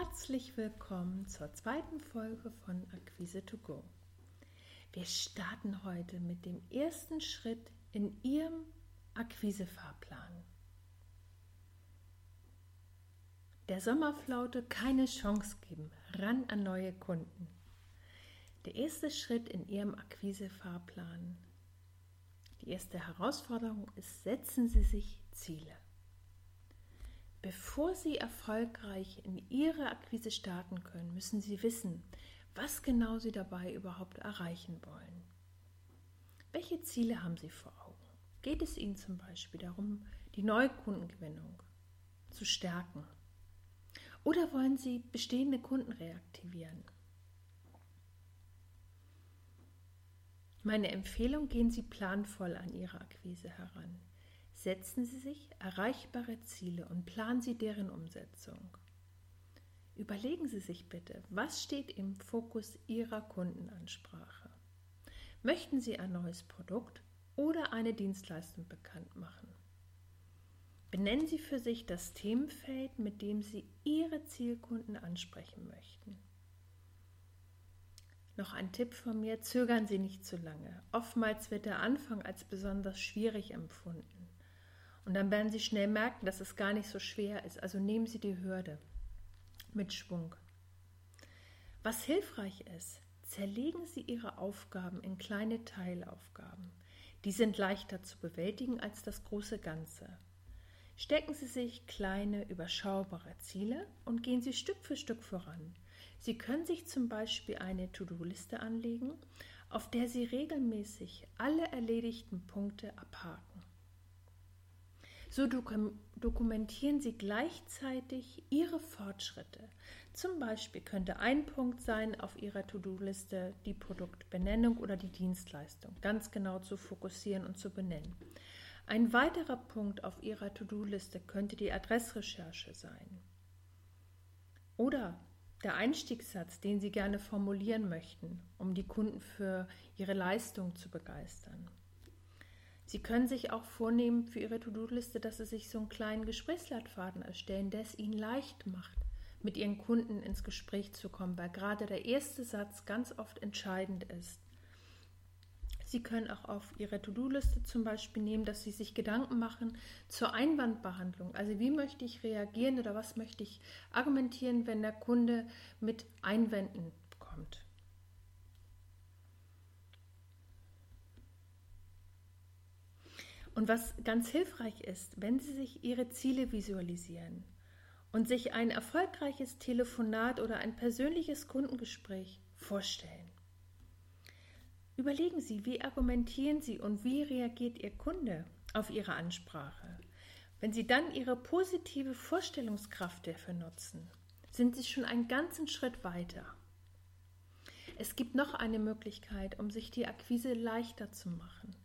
Herzlich willkommen zur zweiten Folge von Akquise to Go. Wir starten heute mit dem ersten Schritt in Ihrem Akquisefahrplan. Der Sommerflaute keine Chance geben, ran an neue Kunden. Der erste Schritt in Ihrem Akquisefahrplan. Die erste Herausforderung ist, setzen Sie sich Ziele. Bevor Sie erfolgreich in Ihre Akquise starten können, müssen Sie wissen, was genau Sie dabei überhaupt erreichen wollen. Welche Ziele haben Sie vor Augen? Geht es Ihnen zum Beispiel darum, die Neukundengewinnung zu stärken? Oder wollen Sie bestehende Kunden reaktivieren? Meine Empfehlung, gehen Sie planvoll an Ihre Akquise heran. Setzen Sie sich erreichbare Ziele und planen Sie deren Umsetzung. Überlegen Sie sich bitte, was steht im Fokus Ihrer Kundenansprache? Möchten Sie ein neues Produkt oder eine Dienstleistung bekannt machen? Benennen Sie für sich das Themenfeld, mit dem Sie Ihre Zielkunden ansprechen möchten. Noch ein Tipp von mir, zögern Sie nicht zu lange. Oftmals wird der Anfang als besonders schwierig empfunden. Und dann werden Sie schnell merken, dass es gar nicht so schwer ist. Also nehmen Sie die Hürde mit Schwung. Was hilfreich ist, zerlegen Sie Ihre Aufgaben in kleine Teilaufgaben. Die sind leichter zu bewältigen als das große Ganze. Stecken Sie sich kleine, überschaubare Ziele und gehen Sie Stück für Stück voran. Sie können sich zum Beispiel eine To-Do-Liste anlegen, auf der Sie regelmäßig alle erledigten Punkte abhaken. So dokumentieren Sie gleichzeitig Ihre Fortschritte. Zum Beispiel könnte ein Punkt sein auf Ihrer To-Do-Liste die Produktbenennung oder die Dienstleistung ganz genau zu fokussieren und zu benennen. Ein weiterer Punkt auf Ihrer To-Do-Liste könnte die Adressrecherche sein. Oder der Einstiegssatz, den Sie gerne formulieren möchten, um die Kunden für Ihre Leistung zu begeistern. Sie können sich auch vornehmen für Ihre To-Do-Liste, dass Sie sich so einen kleinen Gesprächsleitfaden erstellen, der es Ihnen leicht macht, mit Ihren Kunden ins Gespräch zu kommen, weil gerade der erste Satz ganz oft entscheidend ist. Sie können auch auf Ihre To-Do-Liste zum Beispiel nehmen, dass Sie sich Gedanken machen zur Einwandbehandlung. Also wie möchte ich reagieren oder was möchte ich argumentieren, wenn der Kunde mit Einwänden Und was ganz hilfreich ist, wenn Sie sich Ihre Ziele visualisieren und sich ein erfolgreiches Telefonat oder ein persönliches Kundengespräch vorstellen. Überlegen Sie, wie argumentieren Sie und wie reagiert Ihr Kunde auf Ihre Ansprache. Wenn Sie dann Ihre positive Vorstellungskraft dafür nutzen, sind Sie schon einen ganzen Schritt weiter. Es gibt noch eine Möglichkeit, um sich die Akquise leichter zu machen.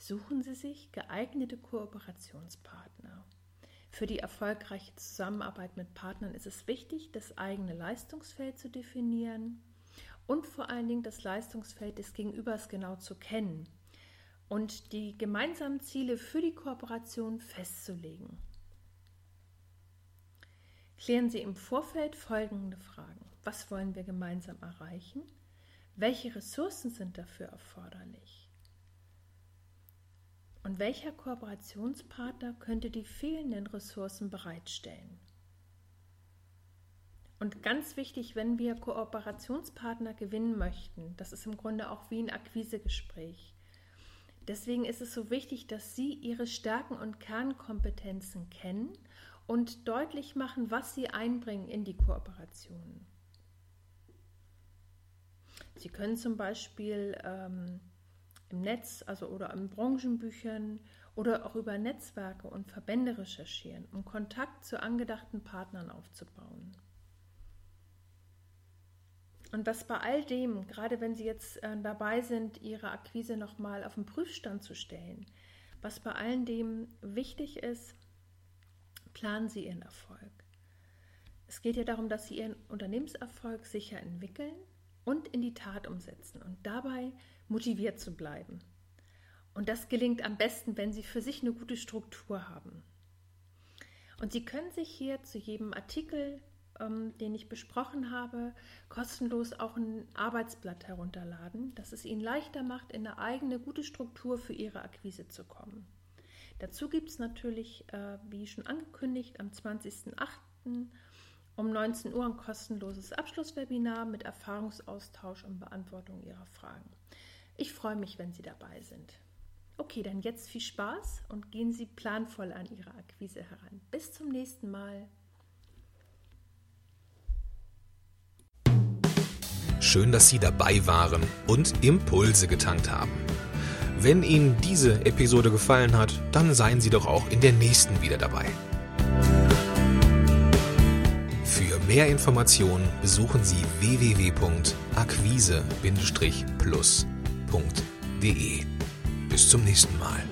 Suchen Sie sich geeignete Kooperationspartner. Für die erfolgreiche Zusammenarbeit mit Partnern ist es wichtig, das eigene Leistungsfeld zu definieren und vor allen Dingen das Leistungsfeld des Gegenübers genau zu kennen und die gemeinsamen Ziele für die Kooperation festzulegen. Klären Sie im Vorfeld folgende Fragen. Was wollen wir gemeinsam erreichen? Welche Ressourcen sind dafür erforderlich? Und welcher Kooperationspartner könnte die fehlenden Ressourcen bereitstellen? Und ganz wichtig, wenn wir Kooperationspartner gewinnen möchten, das ist im Grunde auch wie ein Akquisegespräch. Deswegen ist es so wichtig, dass Sie Ihre Stärken und Kernkompetenzen kennen und deutlich machen, was Sie einbringen in die Kooperation. Sie können zum Beispiel ähm, im Netz, also oder in Branchenbüchern oder auch über Netzwerke und Verbände recherchieren, um Kontakt zu angedachten Partnern aufzubauen. Und was bei all dem, gerade wenn Sie jetzt äh, dabei sind, Ihre Akquise nochmal auf den Prüfstand zu stellen, was bei all dem wichtig ist, planen Sie Ihren Erfolg. Es geht ja darum, dass Sie Ihren Unternehmenserfolg sicher entwickeln und in die Tat umsetzen und dabei motiviert zu bleiben. Und das gelingt am besten, wenn Sie für sich eine gute Struktur haben. Und Sie können sich hier zu jedem Artikel, ähm, den ich besprochen habe, kostenlos auch ein Arbeitsblatt herunterladen, das es Ihnen leichter macht, in eine eigene gute Struktur für Ihre Akquise zu kommen. Dazu gibt es natürlich, äh, wie schon angekündigt, am 20.08. um 19 Uhr ein kostenloses Abschlusswebinar mit Erfahrungsaustausch und Beantwortung Ihrer Fragen. Ich freue mich, wenn Sie dabei sind. Okay, dann jetzt viel Spaß und gehen Sie planvoll an Ihre Akquise heran. Bis zum nächsten Mal. Schön, dass Sie dabei waren und Impulse getankt haben. Wenn Ihnen diese Episode gefallen hat, dann seien Sie doch auch in der nächsten wieder dabei. Mehr Informationen besuchen Sie www.akquise-plus.de. Bis zum nächsten Mal.